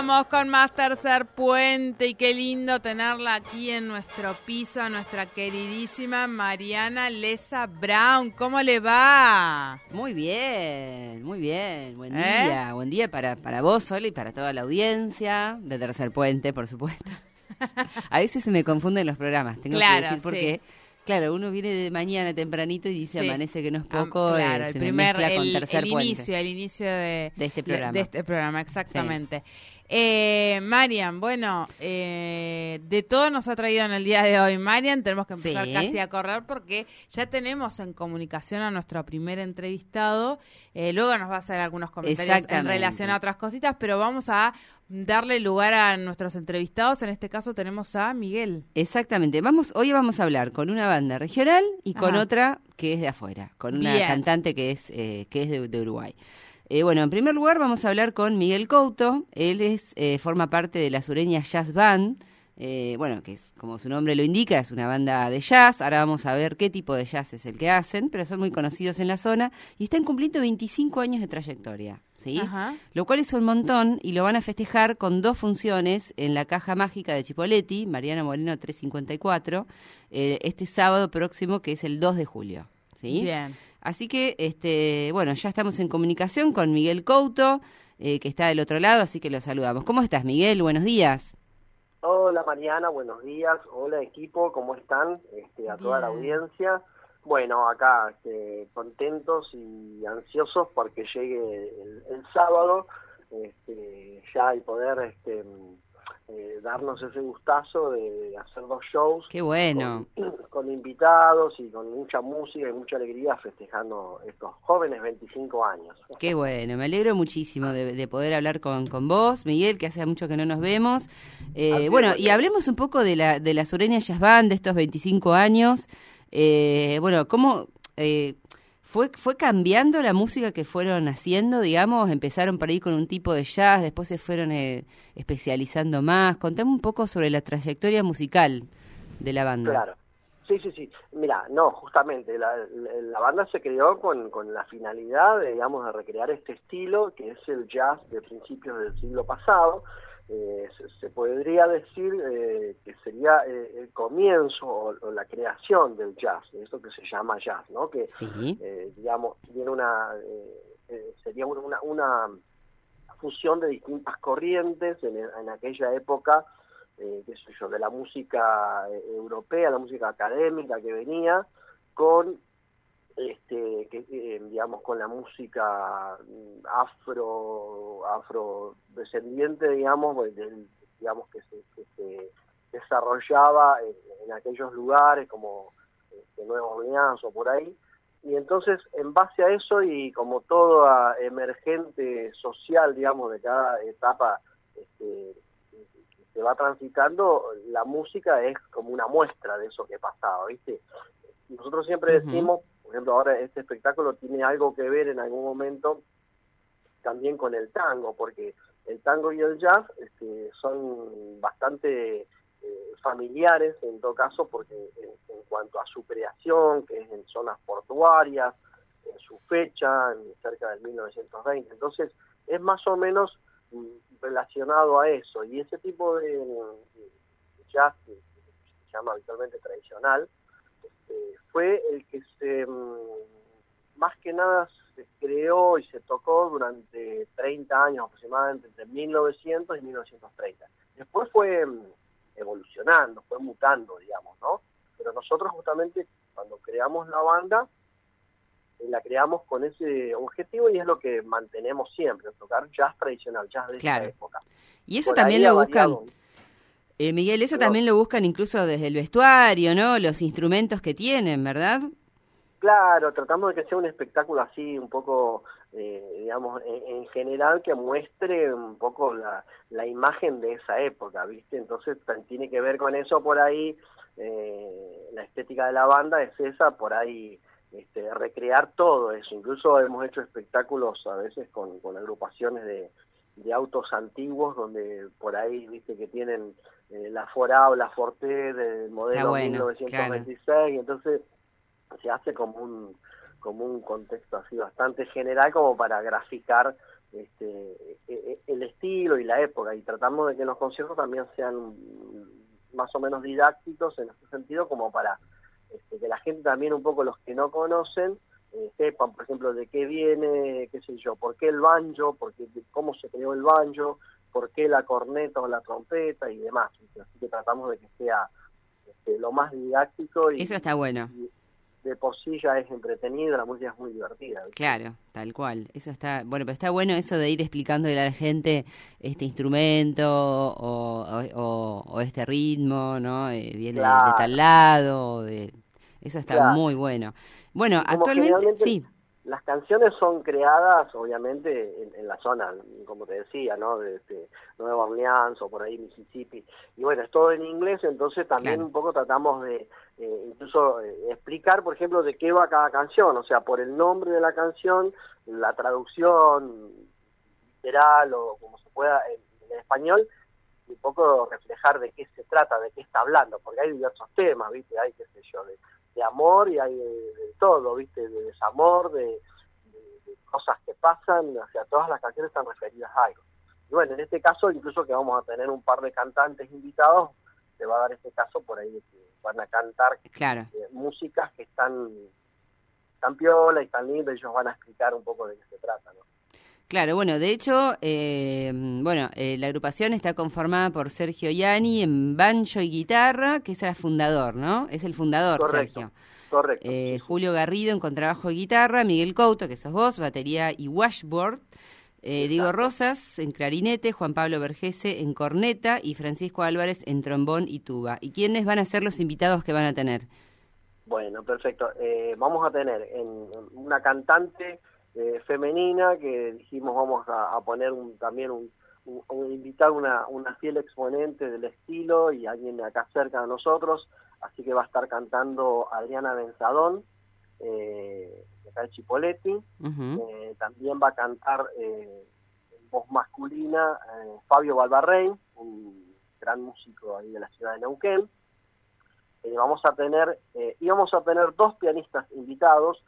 Continuamos con más tercer puente y qué lindo tenerla aquí en nuestro piso, a nuestra queridísima Mariana Lesa Brown. ¿Cómo le va? Muy bien, muy bien. Buen ¿Eh? día, buen día para, para vos, Sol, y para toda la audiencia de Tercer Puente, por supuesto. A veces se me confunden los programas, tengo Claro, que decir, porque, claro, uno viene de mañana tempranito y dice Sí. amanece que no es Ah, poco, eh, claro, se el me primer, con el, Tercer el Puente. inicio, el inicio de, De este programa. De este programa, exactamente. Eh, Marian, bueno, eh, de todo nos ha traído en el día de hoy. Marian, tenemos que empezar Sí. casi a correr porque ya tenemos en comunicación a nuestro primer entrevistado. Eh, luego nos va a hacer algunos comentarios en relación a otras cositas, pero vamos a darle lugar a nuestros entrevistados. En este caso tenemos a Miguel. Exactamente. Vamos, hoy vamos a hablar con una banda regional y con otra que es de afuera, con una Bien. cantante que es, eh, que es de, de Uruguay. Eh, bueno, en primer lugar vamos a hablar con Miguel Couto. Él es, eh, forma parte de la Sureña Jazz Band. eh, bueno, que es como su nombre lo indica, es una banda de jazz. Ahora vamos a ver qué tipo de jazz es el que hacen, pero son muy conocidos en la zona y están cumpliendo 25 años de trayectoria. ¿sí? Ajá. Lo cual es un montón y lo van a festejar con dos funciones en la Caja Mágica de Chipoletti, Mariana Moreno 354, eh, este sábado próximo que es el 2 de julio. ¿sí? Bien. Así que, este, bueno, ya estamos en comunicación con Miguel Couto, eh, que está del otro lado, así que lo saludamos. ¿Cómo estás, Miguel? Buenos días. Hola Mariana, buenos días. Hola equipo, ¿cómo están? Este, a toda la audiencia. Bueno, acá este, contentos y ansiosos porque llegue el, el sábado este, ya y poder este, eh, darnos ese gustazo de hacer dos shows Qué bueno. con, con invitados y con mucha música y mucha alegría festejando estos jóvenes 25 años. Qué bueno, me alegro muchísimo de, de poder hablar con, con vos, Miguel, que hace mucho que no nos vemos. Eh, bueno, y hablemos un poco de la, de la Sureña Jazz Band de estos 25 años. Eh, bueno, ¿cómo eh, fue, fue cambiando la música que fueron haciendo, digamos? Empezaron por ahí con un tipo de jazz, después se fueron eh, especializando más. Contame un poco sobre la trayectoria musical de la banda. Claro. Sí, sí, sí. Mira, no, justamente, la, banda se creó con, con la finalidad, de, digamos, de recrear este estilo, que es el jazz de principios del siglo pasado. Eh, se, se podría decir eh, que sería eh, el comienzo o, o la creación del jazz, de esto que se llama jazz, ¿no? Que, Sí, eh, digamos, tiene una, eh, sería una, una fusión de distintas corrientes en, en aquella época, eh, qué sé yo, de la música europea, la música académica que venía, con este que, eh, digamos con la música mm, afro afrodescendiente digamos pues, del- digamos que se, que se desarrollaba en, en aquellos lugares como este, Nueva Orleans o por ahí. Y entonces en base a eso y como toda emergente social digamos de cada etapa este, que se va transitando la música es como una muestra de eso que pasaba viste nosotros siempre decimos por ejemplo ahora este espectáculo tiene algo que ver en algún momento también con el tango porque el tango y el jazz este, son bastante eh, familiares en todo caso porque en, en cuanto a su creación que es en zonas portuarias en su fecha en cerca del 1920 entonces es más o menos mm, relacionado a eso. Y ese tipo de, de jazz que se llama habitualmente tradicional este, fue el que se mm, más que nada se creó y se tocó durante 30 años aproximadamente entre 1900 y 1930 después fue mm, evolucionando fue mutando digamos no pero nosotros justamente cuando creamos la banda eh, la creamos con ese objetivo y es lo que mantenemos siempre tocar jazz tradicional jazz de Claro. esa época y eso Por también lo buscan. variado. Eh, Miguel, eso también lo buscan incluso desde el vestuario, ¿no? Los instrumentos que tienen, ¿verdad? Claro, tratamos de que sea un espectáculo así, un poco, eh, digamos, en, general que muestre un poco la, la imagen de esa época, ¿viste? Entonces tiene que ver con eso por ahí, eh, la estética de la banda es esa, por ahí este, recrear todo eso. Incluso hemos hecho espectáculos a veces con, con agrupaciones de, de autos antiguos donde por ahí, viste, que tienen eh, la Fora o la Forte del modelo 1926, y entonces se hace como un como un contexto así bastante general como para graficar este, e, e, el estilo y la época y tratamos de que los conciertos también sean más o menos didácticos en ese sentido como para este, que la gente también un poco los que no conocen eh, sepan por ejemplo de qué viene qué sé yo por qué el banjo por qué, cómo se creó el banjo por qué la corneta o la trompeta y demás así que tratamos de que sea este, lo más didáctico y eso está bueno de por sí ya es entretenido, la música es muy divertida. Claro, tal cual. Eso está, bueno, pero está bueno eso de ir explicando a la gente este instrumento o, o, este ritmo, ¿no? Eh, viene de, tal lado, de... eso está muy bueno. Bueno, actualmente sí las canciones son creadas, obviamente, en, la zona, como te decía, ¿no? De, Nueva Orleans o por ahí Mississippi. Y bueno, es todo en inglés, entonces también un poco tratamos de eh, incluso eh, explicar, por ejemplo, de qué va cada canción, o sea, por el nombre de la canción, la traducción literal o como se pueda en, español, un poco reflejar de qué se trata, de qué está hablando, porque hay diversos temas, ¿viste? Hay, qué sé yo, de de amor y hay de, todo, ¿viste? De desamor, de, cosas que pasan, o sea, todas las canciones están referidas a algo. Y bueno, en este caso, incluso que vamos a tener un par de cantantes invitados, se va a dar este caso por ahí de que van a cantar claro. Eh, músicas que están tan piola y tan lindas, ellos van a explicar un poco de qué se trata, ¿no? Claro, bueno, de hecho, eh, bueno, eh, la agrupación está conformada por Sergio Yani en banjo y guitarra, que es el fundador, ¿no? Es el fundador, Sergio. Correcto. Eh, Julio Garrido en contrabajo y guitarra, Miguel Couto, que sos vos, batería y washboard. Diego Rosas en clarinete, Juan Pablo Vergese en corneta y Francisco Álvarez en trombón y tuba. ¿Y quiénes van a ser los invitados que van a tener? Bueno, perfecto. vamos a tener en una cantante eh, femenina que dijimos vamos a, poner también un, invitar una, una fiel exponente del estilo y alguien acá cerca de nosotros, así que va a estar cantando Adriana Benzadón, eh, de acá de Chipoletti, eh, también va a cantar eh, en voz masculina Fabio Balbarrein, un gran músico ahí de la ciudad de Neuquén, vamos a tener, íbamos a tener dos pianistas invitados,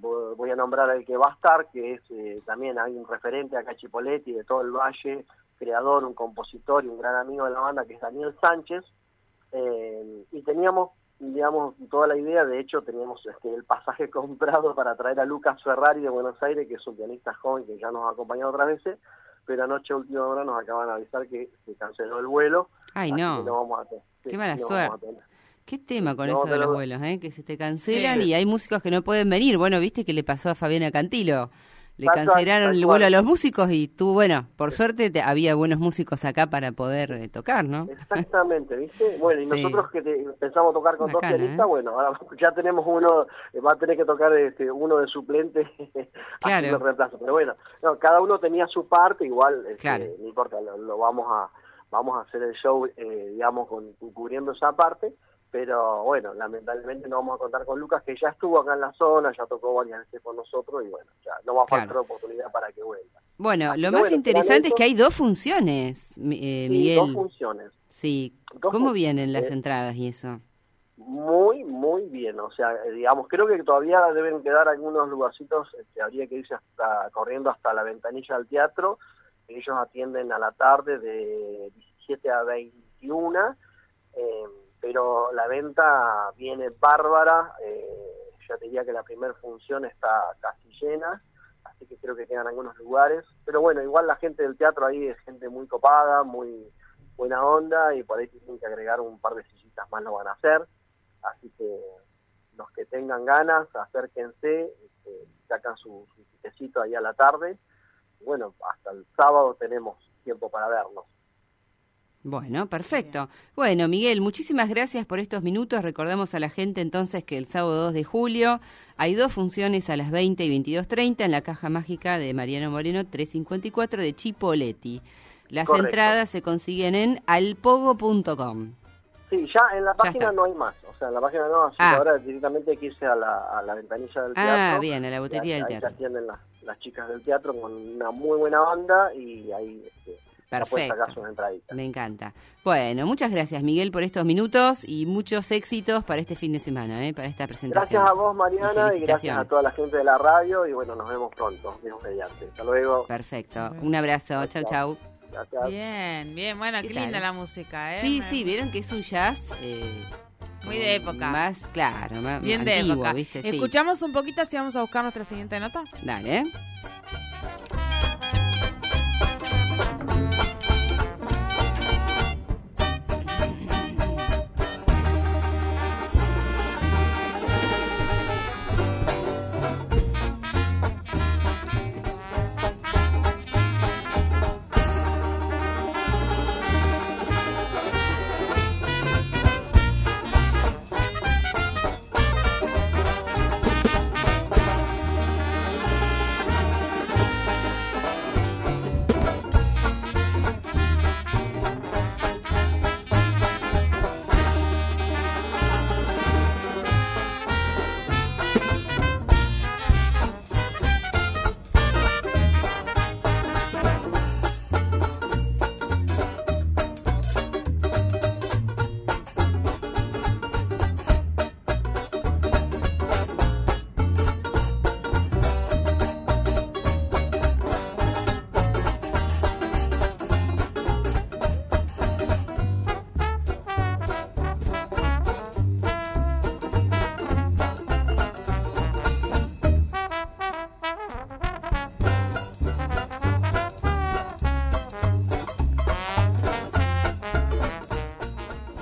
voy a nombrar al que va a estar, que es eh, también hay un referente acá Chipoletti de todo el valle, creador, un compositor y un gran amigo de la banda que es Daniel Sánchez. Eh, y teníamos, digamos, toda la idea, de hecho teníamos este, el pasaje comprado para traer a Lucas Ferrari de Buenos Aires, que es un pianista joven que ya nos ha acompañado otras veces, pero anoche a última hora nos acaban de avisar que se canceló el vuelo. Ay, no. Qué mala suerte. Qué tema con eso de los vuelos, ¿eh? que se te cancelan y hay músicos que no pueden venir. Bueno, viste que le pasó a Fabiana Cantilo. Le cancelaron el vuelo a los músicos y tú, bueno, por suerte te, había buenos músicos acá para poder eh, tocar, ¿no? Exactamente, ¿viste? Bueno, y nosotros que pensamos tocar con dos pianistas, ¿eh? bueno, ahora ya tenemos uno, eh, va a tener que tocar este, uno de suplente claro. reemplazo. Pero bueno, cada uno tenía su parte, igual, este, no importa, lo, vamos a vamos a hacer el show, digamos, con, cubriendo esa parte pero bueno, lamentablemente no vamos a contar con Lucas, que ya estuvo acá en la zona, ya tocó varias veces con nosotros y bueno, ya no va a faltar oportunidad para que vuelva. Bueno, lo más interesante es que hay dos funciones, eh, Miguel. Dos funciones. Sí, ¿cómo vienen las entradas y eso? Muy, muy bien, o sea, eh, digamos, creo que todavía deben quedar algunos lugarcitos, este, habría que irse hasta, corriendo hasta la ventanilla del teatro, ellos atienden a la tarde de 17 a 21, eh, pero la venta viene bárbara, eh, ya te diría que la primera función está casi llena, así que creo que quedan algunos lugares, pero bueno, igual la gente del teatro ahí es gente muy copada, muy buena onda y por ahí tienen que agregar un par de sillitas más lo van a hacer, así que los que tengan ganas, acérquense, este, sacan su, su ahí a la tarde, bueno, hasta el sábado tenemos tiempo para vernos. Bueno, perfecto. Bueno, Miguel, muchísimas gracias por estos minutos. Recordamos a la gente entonces que el sábado 2 de julio hay dos funciones a las 20 y 22.30 en la Caja Mágica de Mariano Moreno 354 de Chipoletti. Las Correcto. entradas se consiguen en alpogo.com. Sí, ya en la página no hay más. O sea, en la página no, así Ah. que ahora directamente hay que irse a la, a la ventanilla del Ah, teatro. bien, a la botería Ahí- del ahí teatro. se atienden las, las chicas del teatro con una muy buena banda y ahí este, Perfecto. Me encanta. Bueno, muchas gracias Miguel por estos minutos y muchos éxitos para este fin de semana, ¿eh? para esta presentación. Gracias a vos, Mariana, y, gracias a toda la gente de la radio. Y bueno, nos vemos pronto, Dios mediante. Hasta luego. Perfecto. Un abrazo. Chau, chau. Gracias. Bien, bien, bueno, ¿Qué linda la música, ¿eh? Sí, Me- sí, vieron que es un jazz. eh, Muy de época. Más claro, más Bien de antiguo, época. ¿viste? Sí. Escuchamos un poquito así vamos a buscar nuestra siguiente nota. Dale.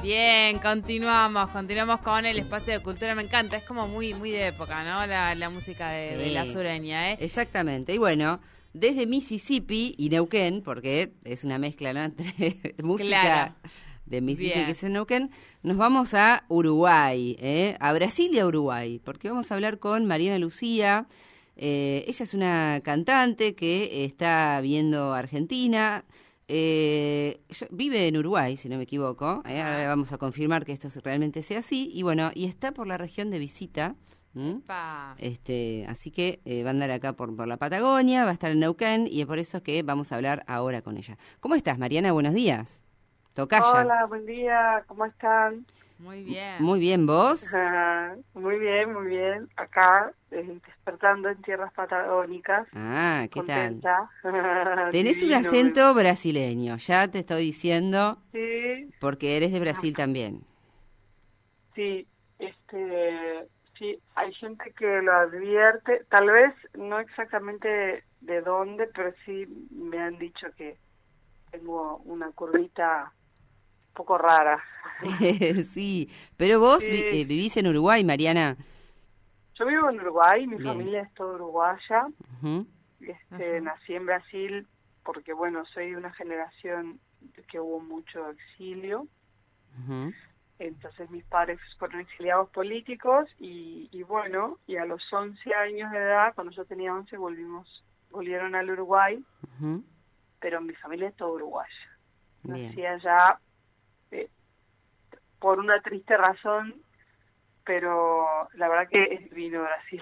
Bien, continuamos, continuamos con el espacio de cultura. Me encanta, es como muy muy de época, ¿no? La, la música de, la sureña, ¿eh? Exactamente. Y bueno, desde Mississippi y Neuquén, porque es una mezcla ¿no? entre música Claro. de Mississippi Bien. que es en Neuquén, nos vamos a Uruguay, ¿eh? a Brasil y a Uruguay, porque vamos a hablar con Mariana Lucía. Eh, ella es una cantante que está viendo Argentina. Eh, yo- vive en Uruguay, si no me equivoco. ¿eh? Ahora vamos a confirmar que esto realmente sea así. Y bueno, y está por la región de visita. Este, así que eh, va a andar acá por, por la Patagonia, va a estar en Neuquén y es por eso que vamos a hablar ahora con ella. ¿Cómo estás, Mariana? Buenos días. Tocaya. Hola, buen día, ¿cómo están? Muy bien. Muy bien, ¿vos? Muy bien, muy bien. Acá, eh, despertando en tierras patagónicas. Ah, ¿qué tal? Tenés un acento brasileño, ya te estoy diciendo, Sí, porque eres de Brasil también. sí, este, sí, hay gente que lo advierte, tal vez no exactamente de dónde, pero sí me han dicho que tengo una curvita poco rara. sí, pero vos Sí. vi- eh, vivís en Uruguay, Mariana. Yo vivo en Uruguay, mi Bien. familia es toda uruguaya. Este, nací en Brasil porque, bueno, soy de una generación que hubo mucho exilio. Entonces mis padres fueron exiliados políticos y, y bueno, y a los 11 años de edad, cuando yo tenía 11, volvimos, volvieron al Uruguay, pero mi familia es toda uruguaya. Nací allá por una triste razón, pero la verdad que es divino Brasil.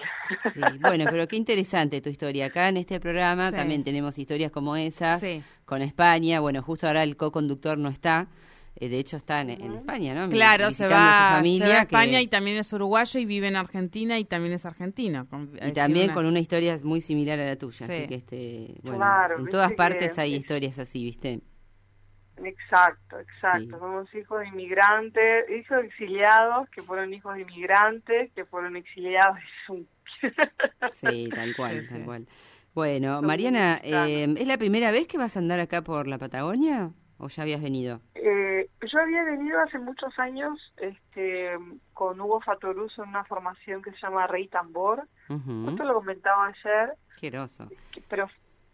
Sí, bueno, pero qué interesante tu historia. Acá en este programa Sí. también tenemos historias como esas Sí. con España. Bueno, justo ahora el co-conductor no está. eh, de hecho, está en, en España, ¿no? Claro, se a su va, familia. se va a que- España y también es uruguayo y vive en Argentina y también es argentino. Con- y también una- con una historia muy similar a la tuya. Sí. Así que, este, bueno, Claro, en todas que partes hay historias así, ¿viste? Exacto, exacto. Sí. Somos hijos de inmigrantes, hijos de exiliados, que fueron hijos de inmigrantes, que fueron exiliados. Sí, tal cual, Sí, tal cual. Bueno, Mariana, eh, ¿es la primera vez que vas a andar acá por la Patagonia? ¿O ya habías venido? Eh, yo había venido hace muchos años este, con Hugo Fatoruso en una formación que se llama Rey Tambor. Esto lo comentaba ayer, Qué pero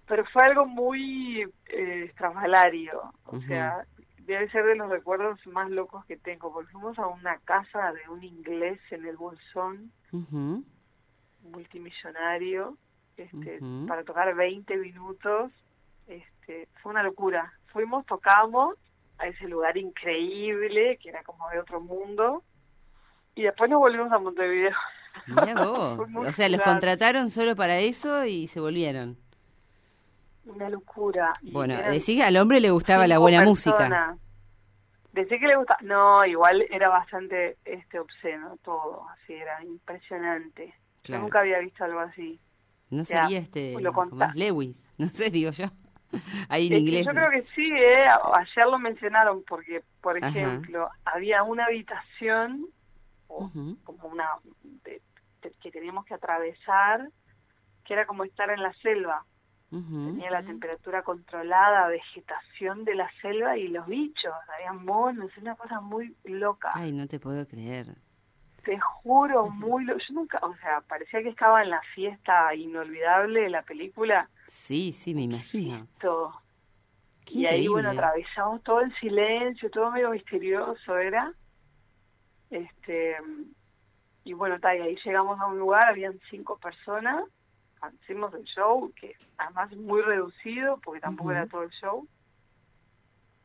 pero fue algo muy eh, estrafalario. O sea, debe ser de los recuerdos más locos que tengo, porque fuimos a una casa de un inglés en el Bolsón, multimillonario, este, para tocar 20 minutos. Este, fue una locura. Fuimos, tocamos a ese lugar increíble, que era como de otro mundo, y después nos volvimos a Montevideo. Mirá vos. O sea, los contrataron solo para eso y se volvieron. Una locura. Bueno, decís que al hombre le gustaba la buena música. Decir que le gusta, no, igual era bastante este obsceno todo, así era impresionante. Claro. Yo nunca había visto algo así. No sea, sería este lo es Lewis, no sé, digo yo. Ahí en Es inglés. yo creo que sí, eh, ayer lo mencionaron porque, por Ajá. ejemplo, había una habitación o como una de- de- que teníamos que atravesar, que era como estar en la selva. Tenía la temperatura controlada, vegetación de la selva y los bichos, había monos, una cosa muy loca. Ay, no te puedo creer. Te juro, muy lo... Yo nunca, o sea, parecía que estaba en la fiesta inolvidable de la película. Sí, sí, me imagino. Todo. Qué y ahí, bueno, atravesamos todo el silencio, todo medio misterioso era. Este, y bueno, y ahí llegamos a un lugar, habían cinco personas, hicimos el show, que además muy reducido, porque tampoco era todo el show.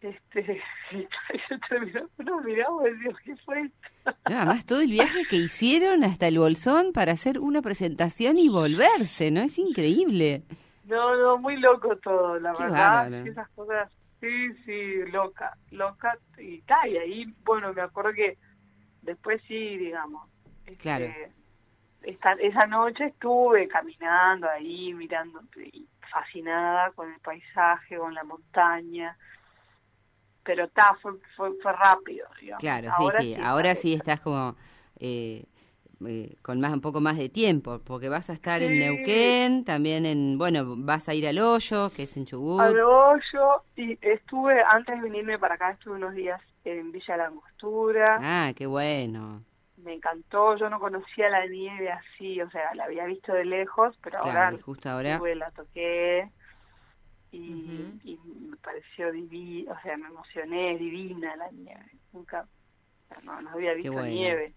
Este, y terminó, nos miramos y decimos, ¿qué fue esto? No, además todo el viaje que hicieron hasta el Bolsón para hacer una presentación y volverse, ¿no? Es increíble. No, no, muy loco todo, la Qué verdad. bárbaro. Esas cosas, sí, sí, loca, loca. Y tal, y ahí, bueno, me acuerdo que después sí, digamos. este, Claro. Esta- esa noche estuve caminando ahí, mirando, fascinada con el paisaje, con la montaña. Pero está, fue, fue, fue rápido, digamos. Claro, Ahora sí, sí. Ahora sí estás como eh, eh, con más un poco más de tiempo, porque vas a estar en. Neuquén, también en, bueno, vas a ir al Hoyo, que es en Chubut. al hoyo y estuve, antes de venirme para acá, estuve unos días en Villa La Angostura. Ah, qué bueno. Me encantó, yo no conocía la nieve así, o sea, la había visto de lejos, pero Claro, ahora justo ahora. la toqué y, y me pareció divina, o sea, me emocioné, divina la nieve, nunca, no, no había visto bueno. nieve,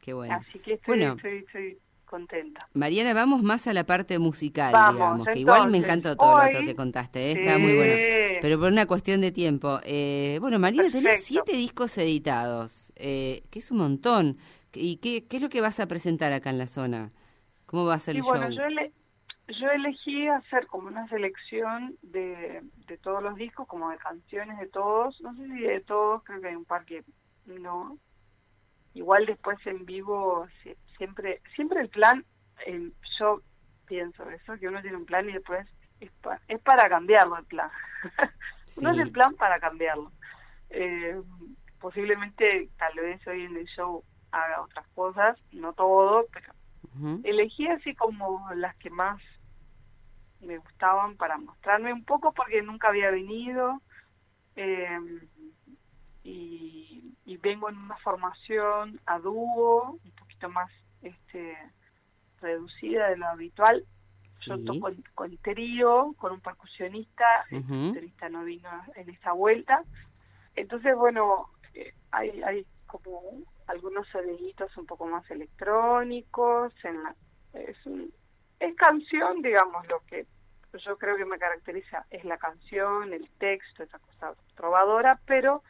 Qué bueno. así que estoy, Bueno. estoy, estoy contenta. Mariana, vamos más a la parte musical, Vamos, digamos, que igual me encantó todo lo otro que contaste, ¿eh? está muy bueno. Pero por una cuestión de tiempo. Eh, bueno, Mariana, tenés Perfecto. siete discos editados, eh, que es un montón. ¿Y qué, qué es lo que vas a presentar acá en la zona? ¿Cómo va a ser Y el bueno, show? yo, ele- yo elegí hacer como una selección de, de todos los discos, como de canciones de todos. No sé si de todos, creo que hay un par que no. Igual después en vivo, si- siempre siempre el plan, eh, yo pienso eso, que uno tiene un plan y después es, pa- es para cambiarlo el plan. no es Sí. el plan para cambiarlo. Eh, posiblemente, tal vez hoy en el show haga otras cosas, no todo, pero elegí así como las que más me gustaban para mostrarme un poco porque nunca había venido eh, y, y vengo en una formación a dúo un poquito más este reducida de lo habitual. Yo Sí. toco en- con trío con un percusionista el percusionista no vino en esta vuelta. Entonces bueno eh, hay hay como algunos soniditos un poco más electrónicos en la, es un- es canción digamos lo que yo creo que me caracteriza es la canción el texto esa cosa trovadora pero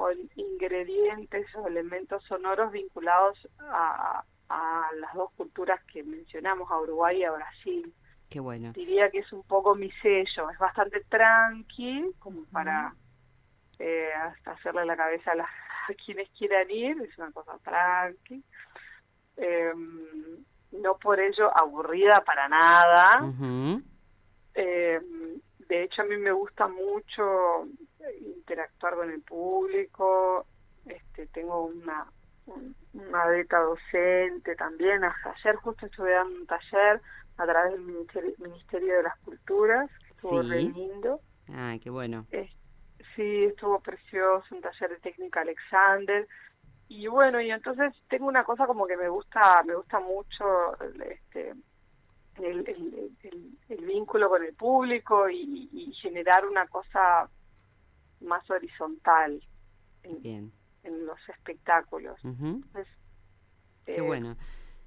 con ingredientes o elementos sonoros vinculados a, a las dos culturas que mencionamos a Uruguay y a Brasil Qué bueno. diría que es un poco mi sello, es bastante tranqui, como para eh, hasta hacerle la cabeza a, las- a quienes quieran ir, es una cosa tranqui. Eh, no por ello aburrida para nada. Eh, de hecho, a mí me gusta mucho interactuar con el público. Este, tengo una, un- una beca docente también. Hasta ayer justo estuve dando un taller a través del Ministerio, Ministerio de las Culturas. que Estuvo Sí. re lindo. Ah, qué bueno. Eh, sí, estuvo precioso, un taller de técnica Alexander. Y bueno, y entonces tengo una cosa como que me gusta, me gusta mucho este el, el, el- el vínculo con el público y, y generar una cosa más horizontal en, Bien. en los espectáculos. Entonces, Qué eh, bueno.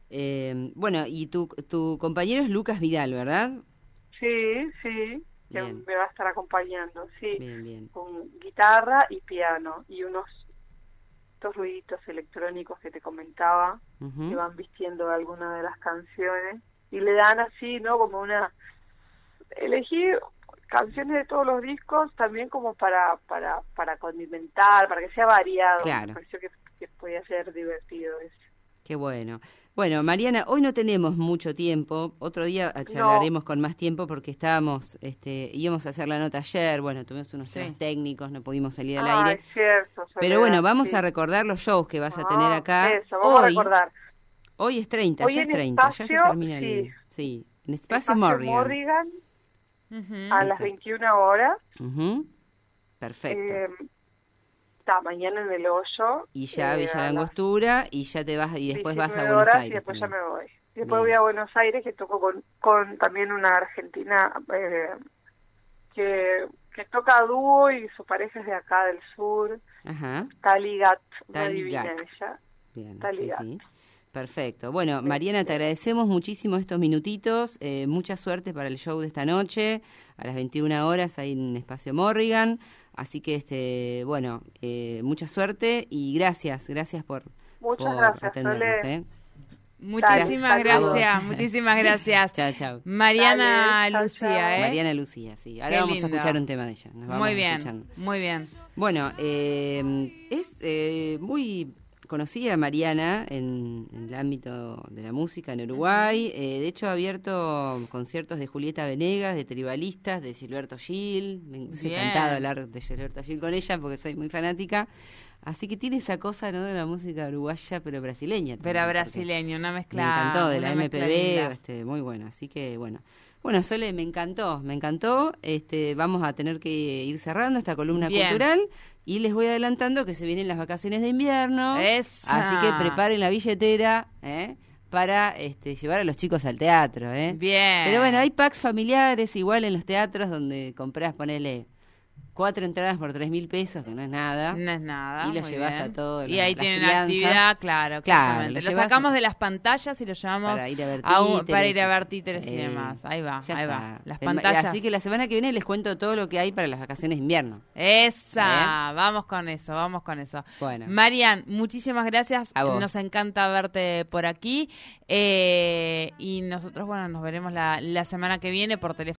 Eh, bueno, y tu, tu compañero es Lucas Vidal, ¿verdad? Sí, sí, que Bien. me va a estar acompañando, sí, Bien, bien. con guitarra y piano y unos estos ruiditos electrónicos que te comentaba que van vistiendo algunas de las canciones y le dan así, ¿no? Como una elegí canciones de todos los discos también como para para para condimentar, para que sea variado. Claro. Me pareció que, que podía ser divertido eso. Qué bueno. Bueno, Mariana, hoy no tenemos mucho tiempo. Otro día charlaremos con más tiempo porque estábamos, este, íbamos a hacer la nota ayer. Bueno, tuvimos unos Sí. temas técnicos, no pudimos salir al Ah, aire. es cierto. Pero bueno, vamos sí. a recordar los shows que vas a Ah, tener acá. Eso, vamos a hoy, recordar. hoy es 30, Hoy ya es en 30, ya se termina el... sí. Sí, en Espacio, Espacio Morrigan. Morrigan Ujú. a las Eso. 21 horas. Ujú. Perfecto. Eh, está mañana en el hoyo. y ya eh, Villa La Angostura y ya te vas y después vas a 19 Buenos Aires. Y después también. ya me voy. Después Bien. voy a Buenos Aires, que toco con, con también una argentina eh, que, que toca a dúo y su pareja es de acá del sur, Ajá. Tali Gat, una Tali divina Gat. ella. Bien, Está sí, sí. Perfecto. Bueno, Mariana, te agradecemos muchísimo estos minutitos. eh, mucha suerte para el show de esta noche, a las 21 horas ahí en Espacio Morrigan. Así que, este, bueno, eh, mucha suerte y gracias, gracias por, Muchas por gracias, atendernos. ¿eh? Muchísimas Dale, gracias, muchísimas gracias. Chao, chao. Mariana Dale, chao, Lucía, chao. ¿eh? Mariana Lucía, sí. Ahora Qué vamos lindo. a escuchar un tema de ella. Nos vamos Muy bien, escuchando. muy bien. Bueno, eh, es eh, muy conocida Mariana en, en el ámbito de la música en Uruguay. Eh, de hecho, ha abierto conciertos de Julieta Venegas, de tribalistas, de Gilberto Gil. Me me Bien. encantado hablar de Gilberto Gil con ella porque soy muy fanática. Así que tiene esa cosa ¿no? de la música uruguaya, pero brasileña. Pero también, porque brasileño, una Me mezcla. encantó, de la MPB, este, muy bueno. Así que, bueno. Bueno, Sole, me encantó, me encantó. Este, vamos a tener que ir cerrando esta columna Bien. cultural y les voy adelantando que se vienen las vacaciones de invierno. Esa. Así que preparen la billetera ¿eh? para este, llevar a los chicos al teatro. ¿eh? Bien. Pero bueno, hay packs familiares igual en los teatros donde compras, ponele cuatro entradas por tres mil pesos, que no es nada. No es nada. Y lo llevas bien. a todos Y ahí tienen crianzas. actividad, claro, Claro, lo sacamos a- de las pantallas y lo llevamos Para ir a ver títeres. para ir a ver títeres y Eh, demás. Ahí va, ahí está. va. Las Tem- pantallas. Así que la semana que viene les cuento todo lo que hay para las vacaciones de invierno. Esa, vamos con eso, vamos con eso. Bueno. Marian, muchísimas gracias. A vos. Nos encanta verte por aquí. Eh, y nosotros, bueno, nos veremos la, la semana que viene por teléfono.